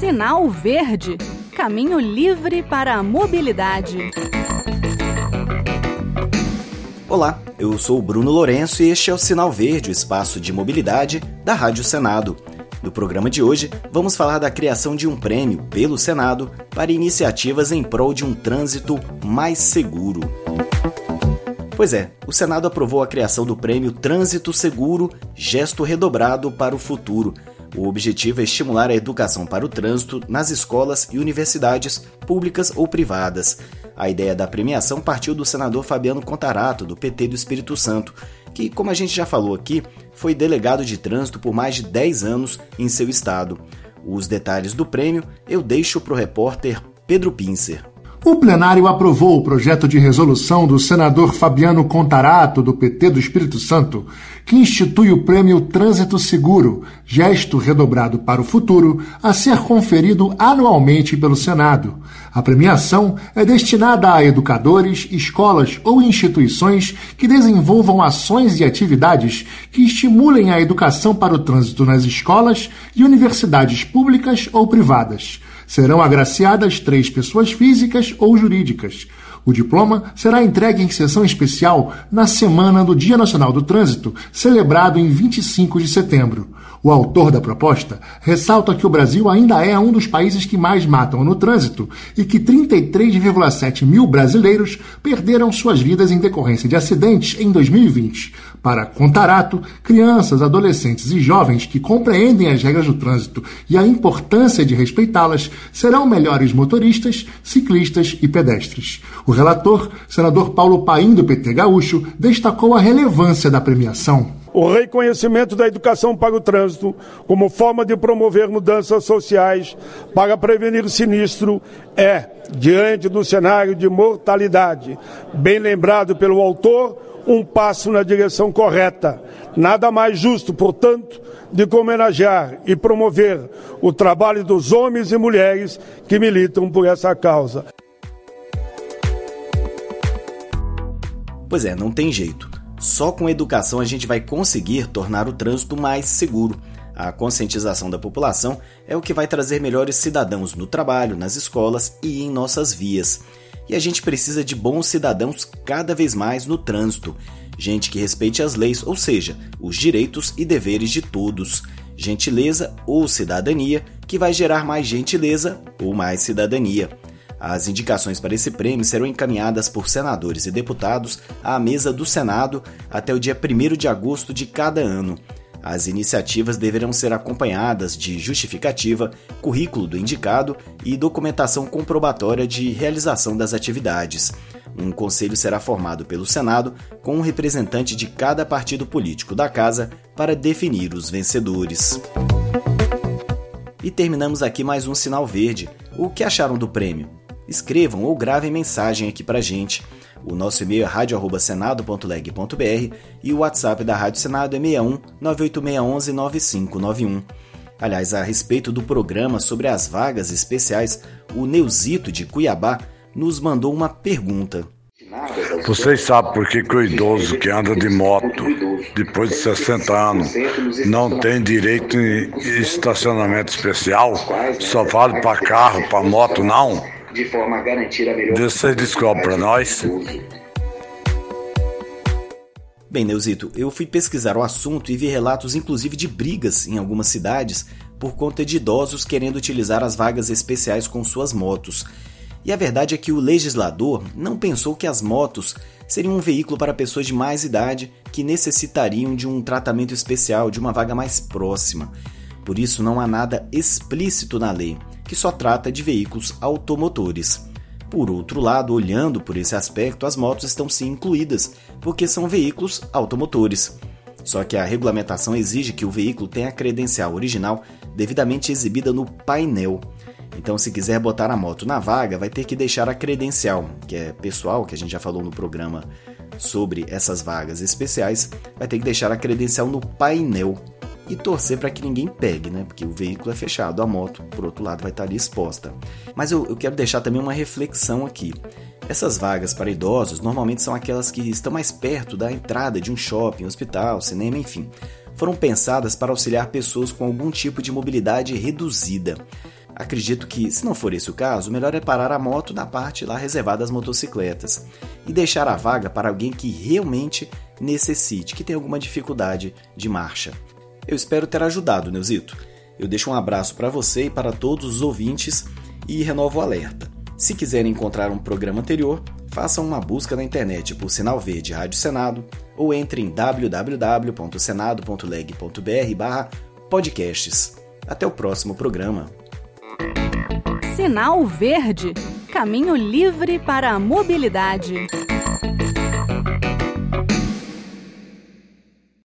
Sinal Verde Caminho livre para a mobilidade. Olá, eu sou Bruno Lourenço e este é o Sinal Verde, o espaço de mobilidade da Rádio Senado. No programa de hoje, vamos falar da criação de um prêmio pelo Senado para iniciativas em prol de um trânsito mais seguro. Pois é, o Senado aprovou a criação do prêmio Trânsito Seguro Gesto Redobrado para o Futuro. O objetivo é estimular a educação para o trânsito nas escolas e universidades públicas ou privadas. A ideia da premiação partiu do senador Fabiano Contarato, do PT do Espírito Santo, que, como a gente já falou aqui, foi delegado de trânsito por mais de 10 anos em seu estado. Os detalhes do prêmio eu deixo para o repórter Pedro Pincer. O plenário aprovou o projeto de resolução do senador Fabiano Contarato, do PT do Espírito Santo, que institui o prêmio Trânsito Seguro, gesto redobrado para o futuro, a ser conferido anualmente pelo Senado. A premiação é destinada a educadores, escolas ou instituições que desenvolvam ações e atividades que estimulem a educação para o trânsito nas escolas e universidades públicas ou privadas. Serão agraciadas três pessoas físicas ou jurídicas. O diploma será entregue em sessão especial na semana do Dia Nacional do Trânsito, celebrado em 25 de setembro. O autor da proposta ressalta que o Brasil ainda é um dos países que mais matam no trânsito e que 33,7 mil brasileiros perderam suas vidas em decorrência de acidentes em 2020. Para Contarato, crianças, adolescentes e jovens que compreendem as regras do trânsito e a importância de respeitá-las serão melhores motoristas, ciclistas e pedestres. O relator, senador Paulo Paim do PT Gaúcho, destacou a relevância da premiação o reconhecimento da educação para o trânsito como forma de promover mudanças sociais para prevenir sinistro é, diante do cenário de mortalidade, bem lembrado pelo autor, um passo na direção correta. Nada mais justo, portanto, de homenagear e promover o trabalho dos homens e mulheres que militam por essa causa. Pois é, não tem jeito. Só com educação a gente vai conseguir tornar o trânsito mais seguro. A conscientização da população é o que vai trazer melhores cidadãos no trabalho, nas escolas e em nossas vias. E a gente precisa de bons cidadãos cada vez mais no trânsito. Gente que respeite as leis, ou seja, os direitos e deveres de todos. Gentileza ou cidadania que vai gerar mais gentileza ou mais cidadania. As indicações para esse prêmio serão encaminhadas por senadores e deputados à mesa do Senado até o dia 1 de agosto de cada ano. As iniciativas deverão ser acompanhadas de justificativa, currículo do indicado e documentação comprobatória de realização das atividades. Um conselho será formado pelo Senado com um representante de cada partido político da casa para definir os vencedores. E terminamos aqui mais um sinal verde. O que acharam do prêmio? Escrevam ou gravem mensagem aqui pra gente. O nosso e-mail é radio@senado.leg.br e o WhatsApp da Rádio Senado é 61 98611 9591. Aliás, a respeito do programa sobre as vagas especiais, o Neuzito de Cuiabá nos mandou uma pergunta. Vocês sabem por que, que o idoso que anda de moto depois de 60 anos não tem direito em estacionamento especial? Só vale para carro, para moto, não? De forma a garantir a melhor. Você descobre para nós. Bem, Neuzito, eu fui pesquisar o assunto e vi relatos inclusive de brigas em algumas cidades por conta de idosos querendo utilizar as vagas especiais com suas motos. E a verdade é que o legislador não pensou que as motos seriam um veículo para pessoas de mais idade que necessitariam de um tratamento especial, de uma vaga mais próxima. Por isso, não há nada explícito na lei que só trata de veículos automotores. Por outro lado, olhando por esse aspecto, as motos estão sim incluídas, porque são veículos automotores. Só que a regulamentação exige que o veículo tenha a credencial original devidamente exibida no painel. Então, se quiser botar a moto na vaga, vai ter que deixar a credencial, que é pessoal, que a gente já falou no programa sobre essas vagas especiais, vai ter que deixar a credencial no painel e torcer para que ninguém pegue, né? Porque o veículo é fechado, a moto, por outro lado, vai estar ali exposta. Mas eu, eu quero deixar também uma reflexão aqui. Essas vagas para idosos normalmente são aquelas que estão mais perto da entrada de um shopping, hospital, cinema, enfim. Foram pensadas para auxiliar pessoas com algum tipo de mobilidade reduzida. Acredito que, se não for esse o caso, melhor é parar a moto na parte lá reservada às motocicletas e deixar a vaga para alguém que realmente necessite, que tenha alguma dificuldade de marcha. Eu espero ter ajudado, Neuzito. Eu deixo um abraço para você e para todos os ouvintes e renovo o alerta. Se quiserem encontrar um programa anterior, façam uma busca na internet por Sinal Verde Rádio Senado ou entre em www.senado.leg.br podcasts. Até o próximo programa. Sinal Verde Caminho livre para a mobilidade.